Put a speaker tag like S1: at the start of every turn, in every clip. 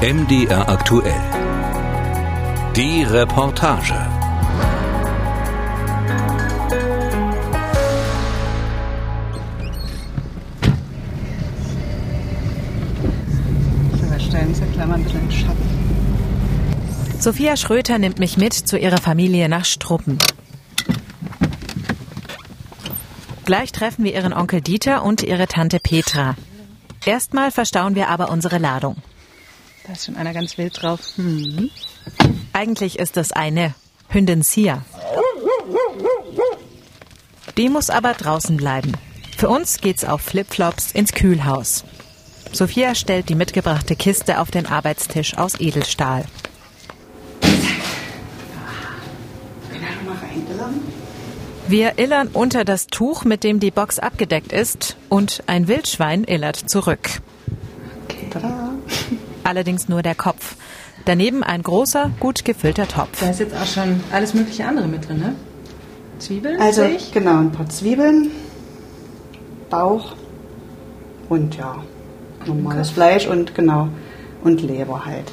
S1: MDR aktuell. Die Reportage.
S2: Wir stellen ja gleich mal ein bisschen in Schatten.
S3: Sophia Schröter nimmt mich mit zu ihrer Familie nach Struppen. Gleich treffen wir ihren Onkel Dieter und ihre Tante Petra. Erstmal verstauen wir aber unsere Ladung.
S2: Da ist schon einer ganz wild drauf. Hm.
S3: Eigentlich ist es eine Hündin Sia. Die muss aber draußen bleiben. Für uns geht's auf Flipflops ins Kühlhaus. Sophia stellt die mitgebrachte Kiste auf den Arbeitstisch aus Edelstahl. Wir illern unter das Tuch, mit dem die Box abgedeckt ist, und ein Wildschwein illert zurück. Allerdings nur der Kopf. Daneben ein großer, gut gefüllter Topf.
S2: Da ist jetzt auch schon alles mögliche andere mit drin, ne? Zwiebeln?
S4: Also
S2: sehe ich.
S4: genau, ein paar Zwiebeln, Bauch und ja, normales Fleisch und genau, und Leber halt.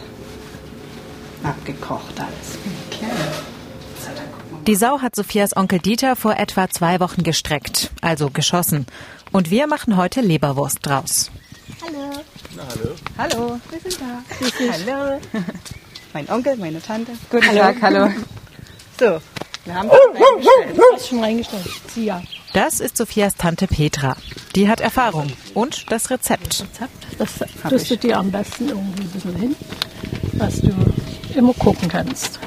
S4: Abgekocht alles.
S2: Okay.
S3: Die Sau hat Sophias Onkel Dieter vor etwa zwei Wochen gestreckt, also geschossen. Und wir machen heute Leberwurst draus.
S2: Hallo, wir sind da. Hallo. Mein Onkel, meine Tante. Guten Tag, hallo. So, wir haben
S5: Hast schon reingestellt. Sie ja.
S3: Das ist Sophias Tante Petra. Die hat Erfahrung und das Rezept.
S5: Das tust du dir am besten irgendwie ein bisschen hin, dass du immer gucken kannst.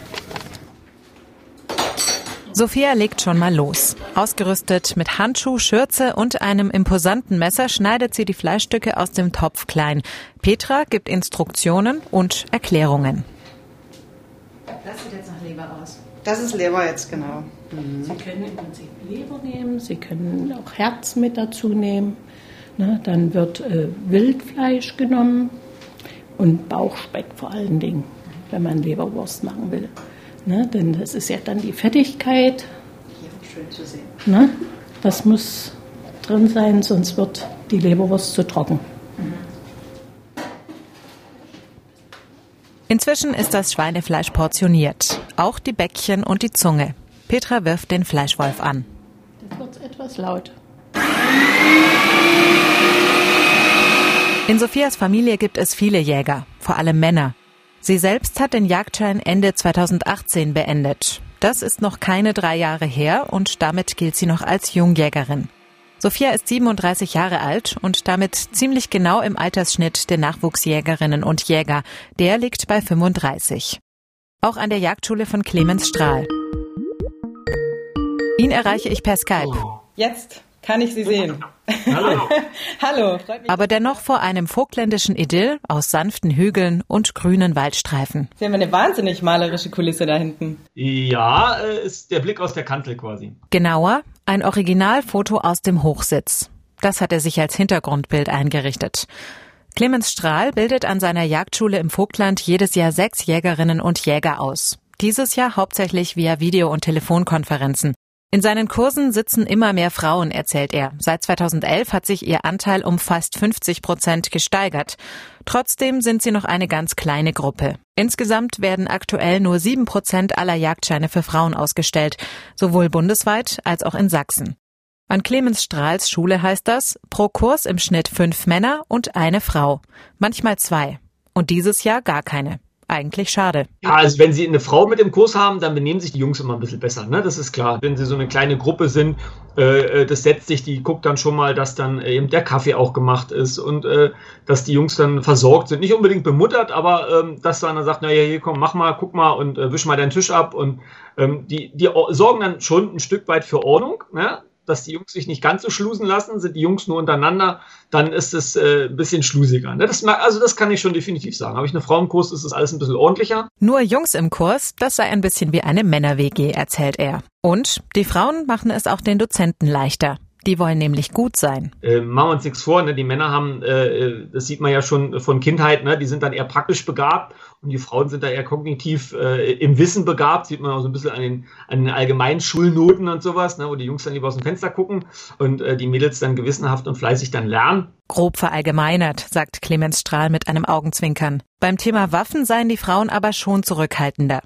S3: Sophia legt schon mal los. Ausgerüstet mit Handschuh, Schürze und einem imposanten Messer schneidet sie die Fleischstücke aus dem Topf klein. Petra gibt Instruktionen und Erklärungen.
S2: Das sieht jetzt nach Leber aus.
S4: Das ist Leber jetzt, genau.
S5: Sie können im Prinzip Leber nehmen, Sie können auch Herz mit dazu nehmen. Ne, dann wird äh, Wildfleisch genommen und Bauchspeck vor allen Dingen, wenn man Leberwurst machen will. Ne, denn das ist ja dann die Fettigkeit.
S4: Hier, schön zu sehen.
S5: Ne? Das muss drin sein, sonst wird die Leberwurst zu trocken.
S3: Inzwischen ist das Schweinefleisch portioniert. Auch die Bäckchen und die Zunge. Petra wirft den Fleischwolf an.
S5: Jetzt wird etwas laut.
S3: In Sophias Familie gibt es viele Jäger, vor allem Männer. Sie selbst hat den Jagdschein Ende 2018 beendet. Das ist noch keine drei Jahre her und damit gilt sie noch als Jungjägerin. Sophia ist 37 Jahre alt und damit ziemlich genau im Altersschnitt der Nachwuchsjägerinnen und Jäger. Der liegt bei 35. Auch an der Jagdschule von Clemens Strahl. Ihn erreiche ich per Skype.
S2: Jetzt kann ich Sie sehen.
S6: Hallo.
S2: Hallo, freut mich.
S3: aber dennoch vor einem vogtländischen Idyll aus sanften Hügeln und grünen Waldstreifen.
S2: Sie haben eine wahnsinnig malerische Kulisse da hinten.
S6: Ja, äh, ist der Blick aus der Kanzel quasi.
S3: Genauer, ein Originalfoto aus dem Hochsitz. Das hat er sich als Hintergrundbild eingerichtet. Clemens Strahl bildet an seiner Jagdschule im Vogtland jedes Jahr sechs Jägerinnen und Jäger aus. Dieses Jahr hauptsächlich via Video- und Telefonkonferenzen. In seinen Kursen sitzen immer mehr Frauen, erzählt er. Seit 2011 hat sich ihr Anteil um fast 50 Prozent gesteigert. Trotzdem sind sie noch eine ganz kleine Gruppe. Insgesamt werden aktuell nur sieben Prozent aller Jagdscheine für Frauen ausgestellt, sowohl bundesweit als auch in Sachsen. An Clemens Strahls Schule heißt das, pro Kurs im Schnitt fünf Männer und eine Frau. Manchmal zwei. Und dieses Jahr gar keine. Eigentlich schade.
S6: Ja, also wenn Sie eine Frau mit im Kurs haben, dann benehmen sich die Jungs immer ein bisschen besser, ne? Das ist klar. Wenn Sie so eine kleine Gruppe sind, äh, äh, das setzt sich, die guckt dann schon mal, dass dann äh, eben der Kaffee auch gemacht ist und äh, dass die Jungs dann versorgt sind. Nicht unbedingt bemuttert, aber ähm, dass dann sagt, naja, hier komm, mach mal, guck mal und äh, wisch mal deinen Tisch ab. Und ähm, die, die sorgen dann schon ein Stück weit für Ordnung, ne? Dass die Jungs sich nicht ganz so schlusen lassen, sind die Jungs nur untereinander, dann ist es äh, ein bisschen schlusiger. Ne? Das, also das kann ich schon definitiv sagen. Habe ich eine Frau im Kurs, ist es alles ein bisschen ordentlicher.
S3: Nur Jungs im Kurs, das sei ein bisschen wie eine Männer-WG, erzählt er. Und die Frauen machen es auch den Dozenten leichter. Die wollen nämlich gut sein.
S6: Äh, machen wir uns nichts vor, ne? die Männer haben, äh, das sieht man ja schon von Kindheit, ne? die sind dann eher praktisch begabt und die Frauen sind da eher kognitiv äh, im Wissen begabt, sieht man auch so ein bisschen an den, an den allgemeinen Schulnoten und sowas, ne? wo die Jungs dann lieber aus dem Fenster gucken und äh, die Mädels dann gewissenhaft und fleißig dann lernen.
S3: Grob verallgemeinert, sagt Clemens Strahl mit einem Augenzwinkern. Beim Thema Waffen seien die Frauen aber schon zurückhaltender.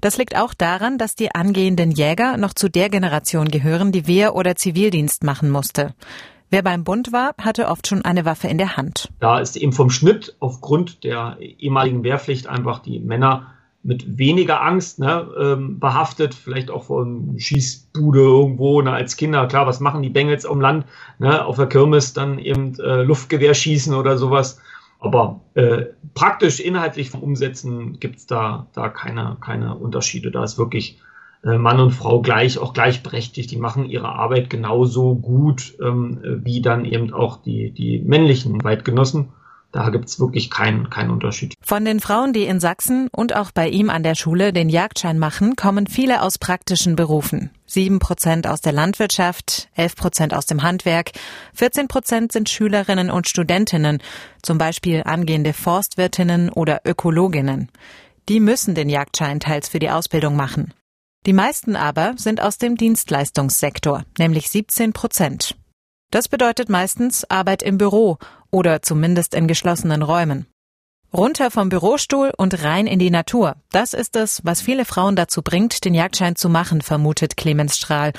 S3: Das liegt auch daran, dass die angehenden Jäger noch zu der Generation gehören, die Wehr- oder Zivildienst machen musste. Wer beim Bund war, hatte oft schon eine Waffe in der Hand.
S6: Da ist eben vom Schnitt aufgrund der ehemaligen Wehrpflicht einfach die Männer mit weniger Angst ne, ähm, behaftet, vielleicht auch von Schießbude irgendwo ne, als Kinder. Klar, was machen die Bengels am Land? Ne, auf der Kirmes dann eben äh, Luftgewehr schießen oder sowas. Aber äh, praktisch inhaltlich vom Umsetzen gibt's da, da keine, keine Unterschiede. Da ist wirklich Mann und Frau gleich, auch gleichberechtigt. Die machen ihre Arbeit genauso gut ähm, wie dann eben auch die, die männlichen Weitgenossen. Da gibt's wirklich keinen keinen Unterschied.
S3: Von den Frauen, die in Sachsen und auch bei ihm an der Schule den Jagdschein machen, kommen viele aus praktischen Berufen. Sieben Prozent aus der Landwirtschaft, elf Prozent aus dem Handwerk, 14 Prozent sind Schülerinnen und Studentinnen, zum Beispiel angehende Forstwirtinnen oder Ökologinnen. Die müssen den Jagdschein teils für die Ausbildung machen. Die meisten aber sind aus dem Dienstleistungssektor, nämlich 17 Prozent. Das bedeutet meistens Arbeit im Büro oder zumindest in geschlossenen Räumen. Runter vom Bürostuhl und rein in die Natur. Das ist es, was viele Frauen dazu bringt, den Jagdschein zu machen, vermutet Clemens Strahl.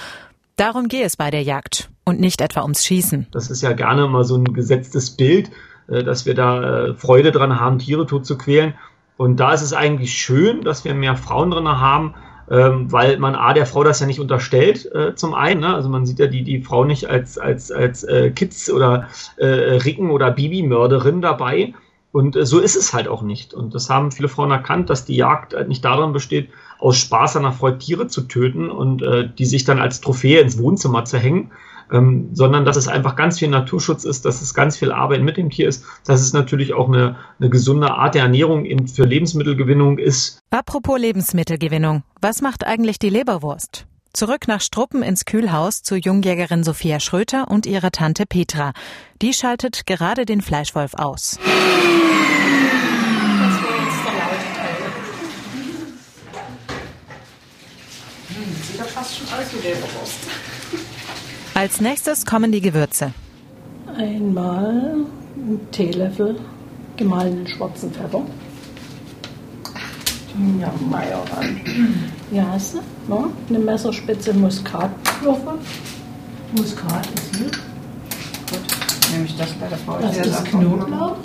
S3: Darum gehe es bei der Jagd und nicht etwa ums Schießen.
S6: Das ist ja gerne mal so ein gesetztes Bild, äh, dass wir da äh, Freude dran haben, Tiere tot zu quälen. Und da ist es eigentlich schön, dass wir mehr Frauen drin haben, ähm, weil man A, der Frau das ja nicht unterstellt, äh, zum einen. Ne? Also man sieht ja die, die Frau nicht als, als, als äh, Kids- oder äh, Ricken- oder Babymörderin dabei. Und äh, so ist es halt auch nicht. Und das haben viele Frauen erkannt, dass die Jagd halt nicht daran besteht, aus Spaß an der Freude Tiere zu töten und äh, die sich dann als Trophäe ins Wohnzimmer zu hängen, ähm, sondern dass es einfach ganz viel Naturschutz ist, dass es ganz viel Arbeit mit dem Tier ist, dass es natürlich auch eine, eine gesunde Art der Ernährung eben für Lebensmittelgewinnung ist.
S3: Apropos Lebensmittelgewinnung, was macht eigentlich die Leberwurst? Zurück nach Struppen ins Kühlhaus zu Jungjägerin Sophia Schröter und ihrer Tante Petra. Die schaltet gerade den Fleischwolf aus. Das war jetzt der laute Teil. Hm, sieht doch fast schon aus wie Leberwurst. Als nächstes kommen die Gewürze.
S5: Einmal ein Teelöffel gemahlenen schwarzen Pfeffer. Ja, Majoran. Ja, hast du? Ja, eine Messerspitze Muskatwürfel. Muskat ist hier.
S2: Gut, nehme ich das bei der Frau.
S5: Das ist Knoblauch.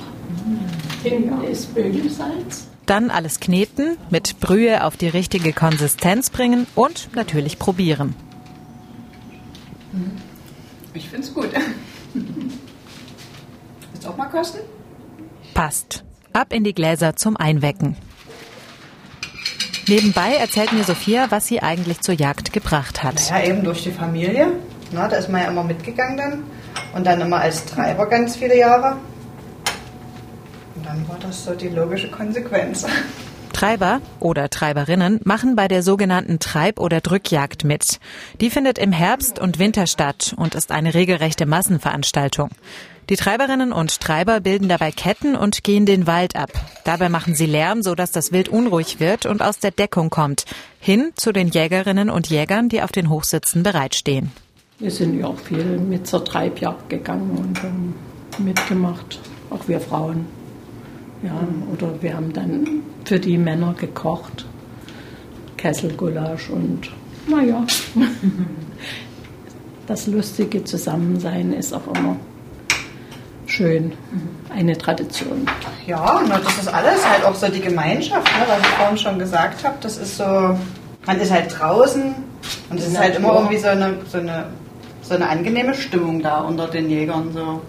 S5: Hinten ist Bögelsalz.
S3: Dann alles kneten, mit Brühe auf die richtige Konsistenz bringen und natürlich probieren.
S2: Ich finde es gut. Willst du auch mal kosten?
S3: Passt. Ab in die Gläser zum Einwecken. Nebenbei erzählt mir Sophia, was sie eigentlich zur Jagd gebracht hat.
S4: Ja, eben durch die Familie. Na, da ist man ja immer mitgegangen dann. Und dann immer als Treiber ganz viele Jahre. Und dann war das so die logische Konsequenz.
S3: Treiber oder Treiberinnen machen bei der sogenannten Treib- oder Drückjagd mit. Die findet im Herbst und Winter statt und ist eine regelrechte Massenveranstaltung. Die Treiberinnen und Treiber bilden dabei Ketten und gehen den Wald ab. Dabei machen sie Lärm, sodass das Wild unruhig wird und aus der Deckung kommt. Hin zu den Jägerinnen und Jägern, die auf den Hochsitzen bereitstehen.
S5: Wir sind ja auch viel mit zur Treibjagd gegangen und haben mitgemacht. Auch wir Frauen. Ja, oder wir haben dann für die Männer gekocht. Kesselgulasch und naja. Das lustige Zusammensein ist auch immer schön. Eine Tradition.
S4: Ja, na, das ist alles halt auch so die Gemeinschaft, ne, was ich vorhin schon gesagt habe. Das ist so, man ist halt draußen und es ist halt immer irgendwie so eine, so, eine, so eine angenehme Stimmung da unter den Jägern. So.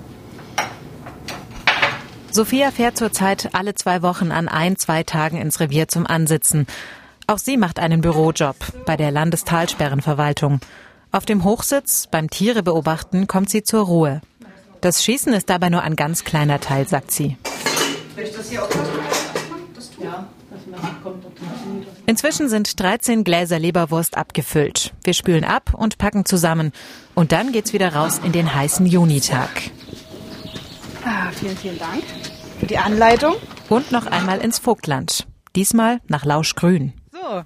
S3: Sophia fährt zurzeit alle zwei Wochen an ein, zwei Tagen ins Revier zum Ansitzen. Auch sie macht einen Bürojob bei der Landestalsperrenverwaltung. Auf dem Hochsitz beim Tiere beobachten kommt sie zur Ruhe. Das Schießen ist dabei nur ein ganz kleiner Teil, sagt sie. Inzwischen sind 13 Gläser Leberwurst abgefüllt. Wir spülen ab und packen zusammen. Und dann geht's wieder raus in den heißen Junitag.
S2: Ah, vielen, vielen Dank für die Anleitung.
S3: Und noch einmal ins Vogtland. Diesmal nach Lauschgrün.
S2: So,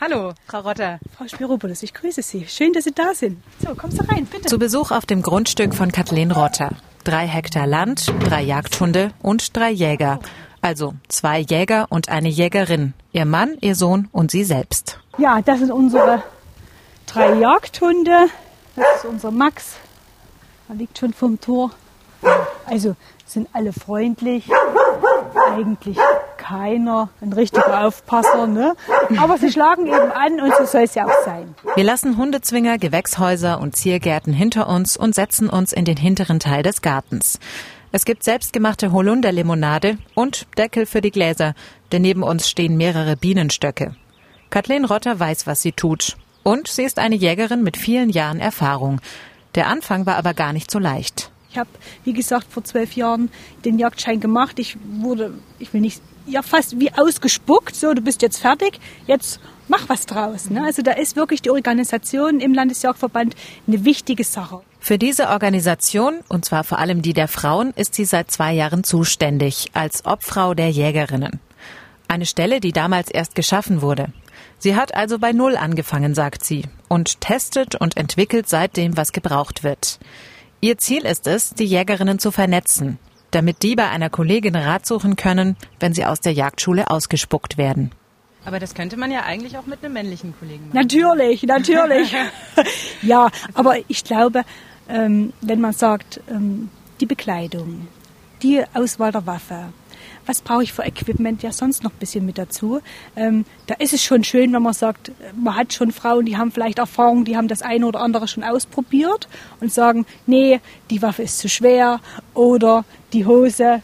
S2: hallo, Frau Rotter.
S7: Frau Spiropoulos, ich grüße Sie. Schön, dass Sie da sind.
S2: So, kommst du rein, bitte.
S3: Zu Besuch auf dem Grundstück von Kathleen Rotter. drei Hektar Land, drei Jagdhunde und drei Jäger. Also zwei Jäger und eine Jägerin. Ihr Mann, ihr Sohn und sie selbst.
S7: Ja, das sind unsere drei Jagdhunde. Das ist unser Max. Er liegt schon vom Tor. Also sind alle freundlich. Eigentlich keiner ein richtiger Aufpasser, ne? Aber sie schlagen eben an und so soll es ja auch sein.
S3: Wir lassen Hundezwinger, Gewächshäuser und Ziergärten hinter uns und setzen uns in den hinteren Teil des Gartens. Es gibt selbstgemachte Holunderlimonade und Deckel für die Gläser, denn neben uns stehen mehrere Bienenstöcke. Kathleen Rotter weiß, was sie tut. Und sie ist eine Jägerin mit vielen Jahren Erfahrung. Der Anfang war aber gar nicht so leicht.
S7: Ich habe, wie gesagt, vor zwölf Jahren den Jagdschein gemacht. Ich wurde, ich will nicht, ja fast wie ausgespuckt. So, du bist jetzt fertig. Jetzt mach was draus. Ne? Also da ist wirklich die Organisation im Landesjagdverband eine wichtige Sache.
S3: Für diese Organisation, und zwar vor allem die der Frauen, ist sie seit zwei Jahren zuständig, als Obfrau der Jägerinnen. Eine Stelle, die damals erst geschaffen wurde. Sie hat also bei Null angefangen, sagt sie, und testet und entwickelt seitdem, was gebraucht wird. Ihr Ziel ist es, die Jägerinnen zu vernetzen, damit die bei einer Kollegin Rat suchen können, wenn sie aus der Jagdschule ausgespuckt werden.
S2: Aber das könnte man ja eigentlich auch mit einem männlichen Kollegen machen.
S7: Natürlich, natürlich. ja, aber ich glaube, ähm, wenn man sagt, ähm, die Bekleidung, die Auswahl der Waffe, was brauche ich für Equipment ja sonst noch ein bisschen mit dazu. Ähm, da ist es schon schön, wenn man sagt, man hat schon Frauen, die haben vielleicht Erfahrung, die haben das eine oder andere schon ausprobiert und sagen, nee, die Waffe ist zu schwer oder die Hose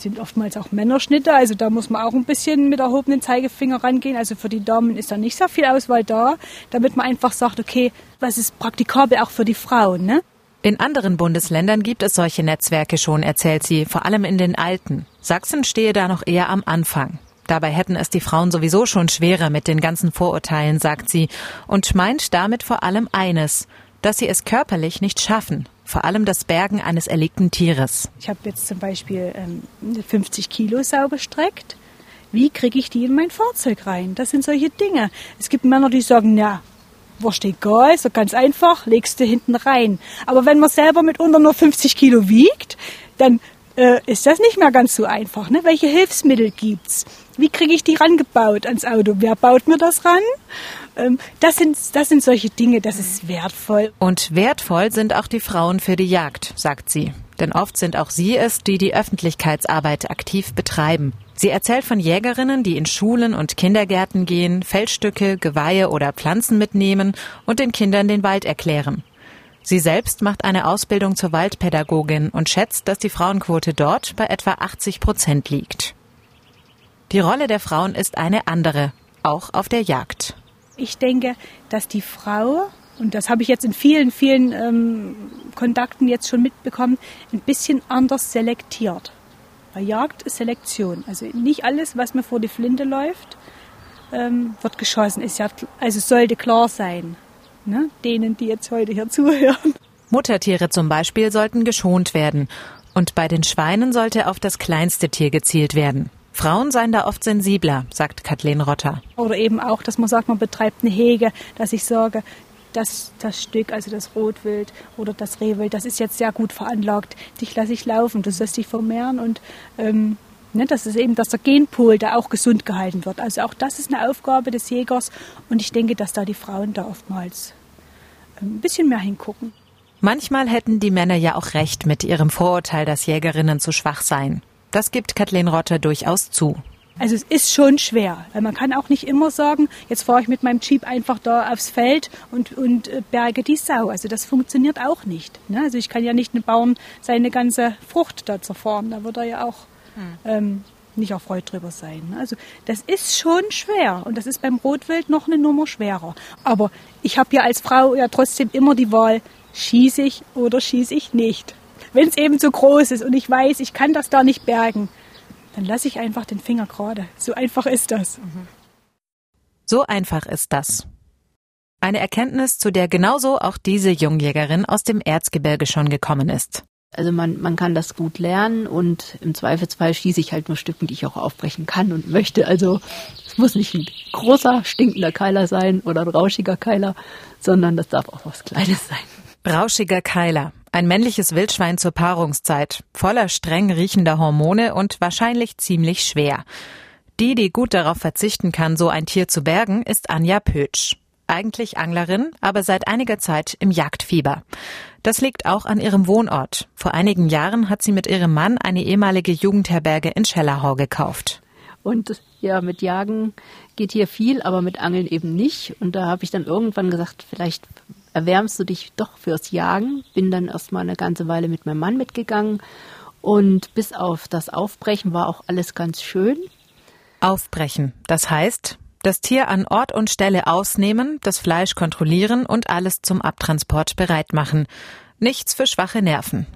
S7: sind oftmals auch Männerschnitte, also da muss man auch ein bisschen mit erhobenen Zeigefinger rangehen. Also für die Damen ist da nicht so viel Auswahl da, damit man einfach sagt, okay, was ist praktikabel auch für die Frauen, ne?
S3: In anderen Bundesländern gibt es solche Netzwerke schon, erzählt sie, vor allem in den alten. Sachsen stehe da noch eher am Anfang. Dabei hätten es die Frauen sowieso schon schwerer mit den ganzen Vorurteilen, sagt sie, und meint damit vor allem eines, dass sie es körperlich nicht schaffen, vor allem das Bergen eines erlegten Tieres.
S7: Ich habe jetzt zum Beispiel ähm, 50 Kilo Sau gestreckt. Wie kriege ich die in mein Fahrzeug rein? Das sind solche Dinge. Es gibt Männer, die sagen, na, wurscht egal, so ganz einfach, legst du hinten rein. Aber wenn man selber mitunter nur 50 Kilo wiegt, dann äh, ist das nicht mehr ganz so einfach. Ne? Welche Hilfsmittel gibt's? Wie kriege ich die rangebaut ans Auto? Wer baut mir das ran? Ähm, das, sind, das sind solche Dinge, das ist wertvoll.
S3: Und wertvoll sind auch die Frauen für die Jagd, sagt sie. Denn oft sind auch sie es, die die Öffentlichkeitsarbeit aktiv betreiben. Sie erzählt von Jägerinnen, die in Schulen und Kindergärten gehen, Feldstücke, Geweihe oder Pflanzen mitnehmen und den Kindern den Wald erklären. Sie selbst macht eine Ausbildung zur Waldpädagogin und schätzt, dass die Frauenquote dort bei etwa 80 Prozent liegt. Die Rolle der Frauen ist eine andere, auch auf der Jagd.
S7: Ich denke, dass die Frau, und das habe ich jetzt in vielen, vielen ähm, Kontakten jetzt schon mitbekommen, ein bisschen anders selektiert. Bei Jagd ist Selektion. Also nicht alles, was mir vor die Flinte läuft, ähm, wird geschossen. Ist ja, also sollte klar sein, ne? denen, die jetzt heute hier zuhören.
S3: Muttertiere zum Beispiel sollten geschont werden. Und bei den Schweinen sollte auf das kleinste Tier gezielt werden. Frauen seien da oft sensibler, sagt Kathleen Rotter.
S7: Oder eben auch, dass man sagt, man betreibt eine Hege, dass ich sage, das, das Stück, also das Rotwild oder das Rehwild, das ist jetzt sehr gut veranlagt. Dich lasse ich laufen, du sollst dich vermehren und ähm, ne, das ist eben, dass der Genpool da auch gesund gehalten wird. Also auch das ist eine Aufgabe des Jägers und ich denke, dass da die Frauen da oftmals ähm, ein bisschen mehr hingucken.
S3: Manchmal hätten die Männer ja auch recht mit ihrem Vorurteil, dass Jägerinnen zu schwach seien. Das gibt Kathleen Rotter durchaus zu.
S7: Also es ist schon schwer, weil man kann auch nicht immer sagen, jetzt fahre ich mit meinem Jeep einfach da aufs Feld und, und äh, berge die Sau. Also das funktioniert auch nicht. Ne? Also ich kann ja nicht einen Bauern seine ganze Frucht da zerfahren. Da wird er ja auch hm. ähm, nicht erfreut drüber sein. Ne? Also das ist schon schwer und das ist beim Rotwild noch eine Nummer schwerer. Aber ich habe ja als Frau ja trotzdem immer die Wahl, schieße ich oder schieße ich nicht. Wenn es eben zu groß ist und ich weiß, ich kann das da nicht bergen, dann lasse ich einfach den Finger gerade. So einfach ist das.
S3: So einfach ist das. Eine Erkenntnis, zu der genauso auch diese Jungjägerin aus dem Erzgebirge schon gekommen ist.
S8: Also man, man kann das gut lernen und im Zweifelsfall schieße ich halt nur Stücken, die ich auch aufbrechen kann und möchte. Also es muss nicht ein großer, stinkender Keiler sein oder ein rauschiger Keiler, sondern das darf auch was Kleines sein.
S3: Rauschiger Keiler. Ein männliches Wildschwein zur Paarungszeit, voller streng riechender Hormone und wahrscheinlich ziemlich schwer. Die, die gut darauf verzichten kann, so ein Tier zu bergen, ist Anja Pötsch. Eigentlich Anglerin, aber seit einiger Zeit im Jagdfieber. Das liegt auch an ihrem Wohnort. Vor einigen Jahren hat sie mit ihrem Mann eine ehemalige Jugendherberge in Schellerhau gekauft.
S8: Und ja, mit Jagen geht hier viel, aber mit Angeln eben nicht. Und da habe ich dann irgendwann gesagt, vielleicht erwärmst du dich doch fürs Jagen. Bin dann erstmal eine ganze Weile mit meinem Mann mitgegangen. Und bis auf das Aufbrechen war auch alles ganz schön.
S3: Aufbrechen. Das heißt, das Tier an Ort und Stelle ausnehmen, das Fleisch kontrollieren und alles zum Abtransport bereit machen. Nichts für schwache Nerven.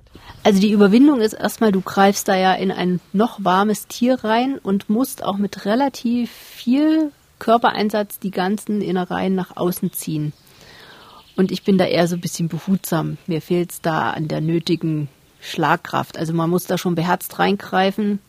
S8: Also die Überwindung ist erstmal, du greifst da ja in ein noch warmes Tier rein und musst auch mit relativ viel Körpereinsatz die ganzen Innereien nach außen ziehen. Und ich bin da eher so ein bisschen behutsam. Mir fehlt es da an der nötigen Schlagkraft. Also man muss da schon beherzt reingreifen,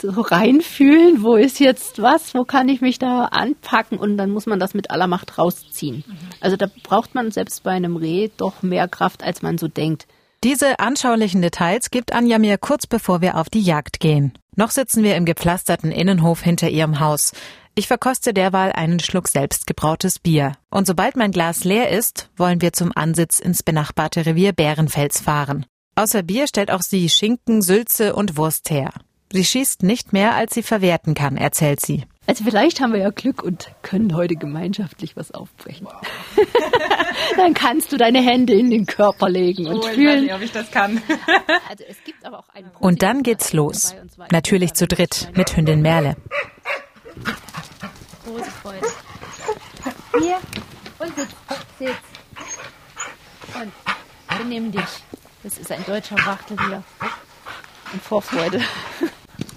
S8: so reinfühlen, wo ist jetzt was, wo kann ich mich da anpacken und dann muss man das mit aller Macht rausziehen. Also da braucht man selbst bei einem Reh doch mehr Kraft, als man so denkt.
S3: Diese anschaulichen Details gibt Anja mir kurz bevor wir auf die Jagd gehen. Noch sitzen wir im gepflasterten Innenhof hinter ihrem Haus. Ich verkoste derweil einen Schluck selbstgebrautes Bier. Und sobald mein Glas leer ist, wollen wir zum Ansitz ins benachbarte Revier Bärenfels fahren. Außer Bier stellt auch sie Schinken, Sülze und Wurst her. Sie schießt nicht mehr, als sie verwerten kann, erzählt sie.
S8: Also vielleicht haben wir ja Glück und können heute gemeinschaftlich was aufbrechen. Wow. Dann kannst du deine Hände in den Körper legen und oh, fühlen.
S2: Ich weiß nicht, ob ich das kann.
S3: also es gibt aber auch einen und dann geht's los. Natürlich zu dritt mit Hündin Merle.
S8: Große Freude. Hier und sitz, sitz. Und wir nehmen dich. Das ist ein deutscher Wachtel hier. Und Vorfreude.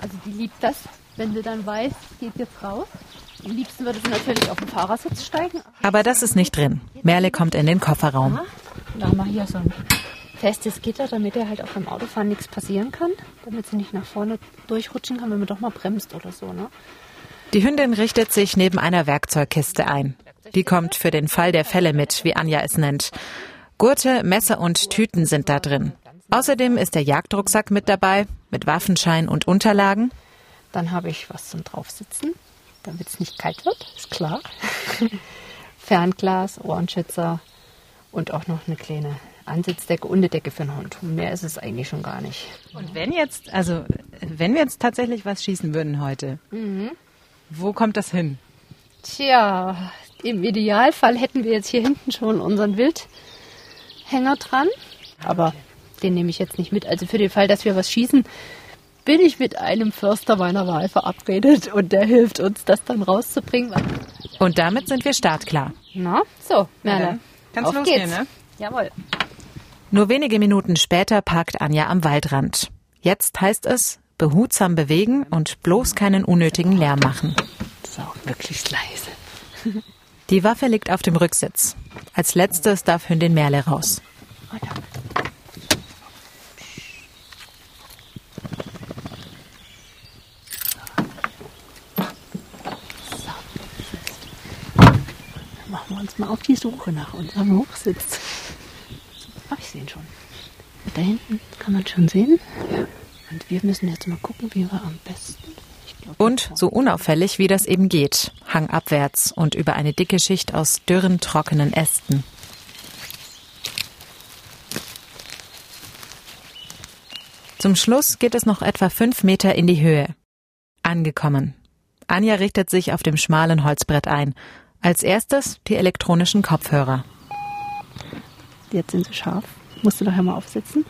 S8: Also die liebt das, wenn sie dann weiß, geht jetzt raus. Am liebsten würde sie natürlich auf den Fahrersitz steigen.
S3: Aber das ist nicht drin. Merle kommt in den Kofferraum. Ja,
S8: da haben wir hier so ein festes Gitter, damit ihr halt auch beim Autofahren nichts passieren kann. Damit sie nicht nach vorne durchrutschen kann, wenn man doch mal bremst oder so. Ne?
S3: Die Hündin richtet sich neben einer Werkzeugkiste ein. Die kommt für den Fall der Fälle mit, wie Anja es nennt. Gurte, Messer und Tüten sind da drin. Außerdem ist der Jagdrucksack mit dabei, mit Waffenschein und Unterlagen.
S8: Dann habe ich was zum Draufsitzen, damit es nicht kalt wird, ist klar. Fernglas, Ohrenschützer und auch noch eine kleine Ansitzdecke und eine Decke für den Hund. Mehr ist es eigentlich schon gar nicht.
S3: Und wenn jetzt, also wenn wir jetzt tatsächlich was schießen würden heute, mhm. wo kommt das hin?
S8: Tja, im Idealfall hätten wir jetzt hier hinten schon unseren Wildhänger dran. Aber den nehme ich jetzt nicht mit. Also für den Fall, dass wir was schießen, bin ich mit einem Förster meiner Wahl verabredet und der hilft uns, das dann rauszubringen.
S3: Und damit sind wir startklar.
S8: Na, so, Merle.
S2: Kannst losgehen, ne?
S8: Jawohl.
S3: Nur wenige Minuten später parkt Anja am Waldrand. Jetzt heißt es, behutsam bewegen und bloß keinen unnötigen Lärm machen.
S8: So, wirklich leise.
S3: Die Waffe liegt auf dem Rücksitz. Als letztes darf Hündin Merle raus. Oh,
S8: uns mal auf die Suche nach unserem Hochsitz. Ach, ich sehe ihn schon. Da hinten kann man schon sehen. Und wir müssen jetzt mal gucken, wie wir am besten.
S3: Und so unauffällig, wie das eben geht, hangabwärts und über eine dicke Schicht aus dürren, trockenen Ästen. Zum Schluss geht es noch etwa fünf Meter in die Höhe. Angekommen. Anja richtet sich auf dem schmalen Holzbrett ein als erstes die elektronischen Kopfhörer.
S8: Jetzt sind sie scharf. Musst du nachher mal aufsetzen.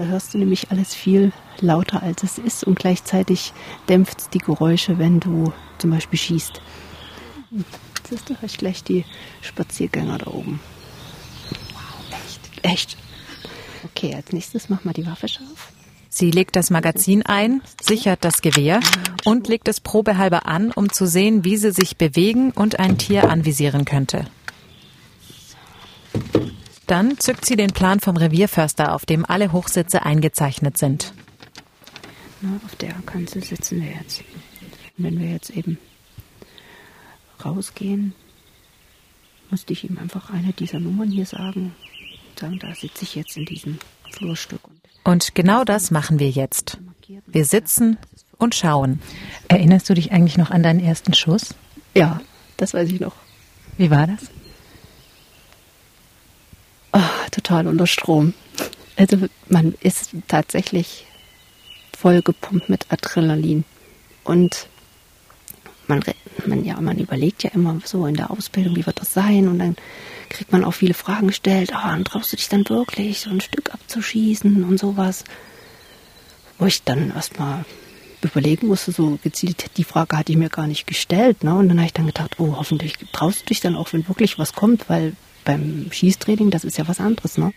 S8: Da hörst du nämlich alles viel lauter, als es ist und gleichzeitig dämpft es die Geräusche, wenn du zum Beispiel schießt. Siehst du, hörst gleich die Spaziergänger da oben. Wow, echt? Echt. Okay, als nächstes machen wir die Waffe scharf.
S3: Sie legt das Magazin ein, sichert das Gewehr und legt es probehalber an, um zu sehen, wie sie sich bewegen und ein Tier anvisieren könnte. Dann zückt sie den Plan vom Revierförster, auf dem alle Hochsitze eingezeichnet sind.
S8: Na, auf der Kanzel sitzen wir jetzt. wenn wir jetzt eben rausgehen, musste ich ihm einfach eine dieser Nummern hier sagen. Und da sitze ich jetzt in diesem Flurstück.
S3: Und genau das machen wir jetzt. Wir sitzen und schauen.
S7: Erinnerst du dich eigentlich noch an deinen ersten Schuss?
S8: Ja, das weiß ich noch.
S7: Wie war das?
S8: Oh, total unter Strom. Also man ist tatsächlich voll gepumpt mit Adrenalin. Und man, man, ja, man überlegt ja immer so in der Ausbildung, wie wird das sein? Und dann kriegt man auch viele Fragen gestellt. Oh, traust du dich dann wirklich, so ein Stück abzuschießen und sowas? Wo ich dann erstmal überlegen musste, so gezielt, die Frage hatte ich mir gar nicht gestellt. Ne? Und dann habe ich dann gedacht, oh, hoffentlich traust du dich dann auch, wenn wirklich was kommt, weil beim Schießtraining, das ist ja was anderes. Ne?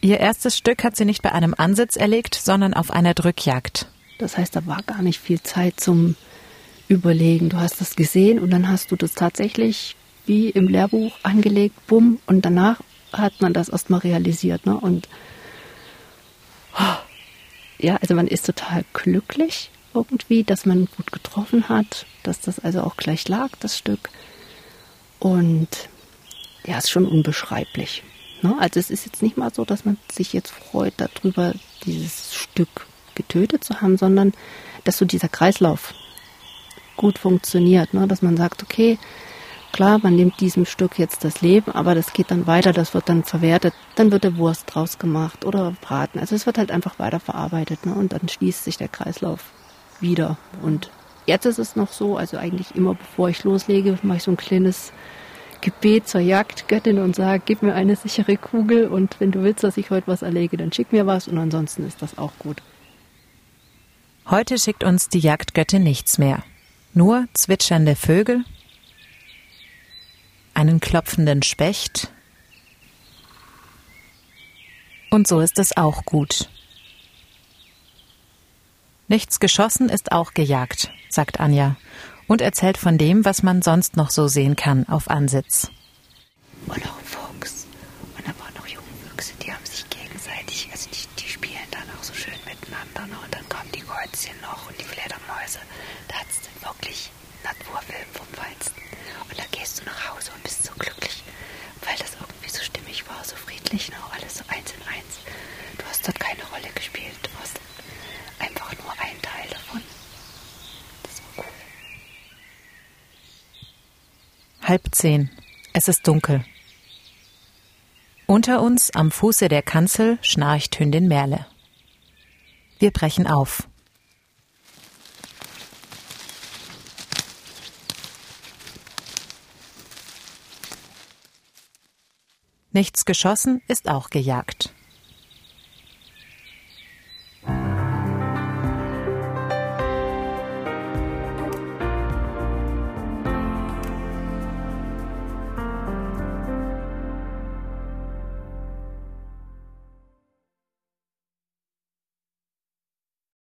S3: Ihr erstes Stück hat sie nicht bei einem Ansitz erlegt, sondern auf einer Drückjagd.
S8: Das heißt, da war gar nicht viel Zeit zum Überlegen. Du hast das gesehen und dann hast du das tatsächlich wie im Lehrbuch angelegt, bumm, und danach hat man das erstmal realisiert. Ne? Und oh, ja, also man ist total glücklich irgendwie, dass man gut getroffen hat, dass das also auch gleich lag, das Stück. Und ja, ist schon unbeschreiblich. Ne? Also es ist jetzt nicht mal so, dass man sich jetzt freut darüber, dieses Stück getötet zu haben, sondern dass so dieser Kreislauf gut funktioniert, ne? dass man sagt, okay, klar, man nimmt diesem Stück jetzt das Leben, aber das geht dann weiter, das wird dann verwertet, dann wird der Wurst draus gemacht oder Braten. Also es wird halt einfach weiterverarbeitet ne? und dann schließt sich der Kreislauf wieder. Und jetzt ist es noch so, also eigentlich immer bevor ich loslege, mache ich so ein kleines Gebet zur Jagdgöttin und sage, gib mir eine sichere Kugel und wenn du willst, dass ich heute was erlege, dann schick mir was und ansonsten ist das auch gut.
S3: Heute schickt uns die Jagdgöttin nichts mehr. Nur zwitschernde Vögel, einen klopfenden Specht. Und so ist es auch gut. Nichts geschossen ist auch gejagt, sagt Anja und erzählt von dem, was man sonst noch so sehen kann auf Ansitz.
S9: Auch ein Fuchs. Und da waren noch Jungwüchse, die haben sich gegenseitig, also die, die spielen dann auch so schön miteinander. Ne? Und dann kommen die Käuzchen noch und die Fledermäuse. Da hat es dann wirklich Naturfilm vom Feinsten. Und da gehst du nach Hause und bist so glücklich, weil das irgendwie so stimmig war, so friedlich, ne? alles so eins in eins. Du hast dort keine Rolle gespielt, du warst einfach nur ein Teil davon. Das war cool.
S3: Halb zehn. Es ist dunkel. Unter uns am Fuße der Kanzel schnarcht Hündin Merle. Wir brechen auf. Nichts geschossen ist auch gejagt.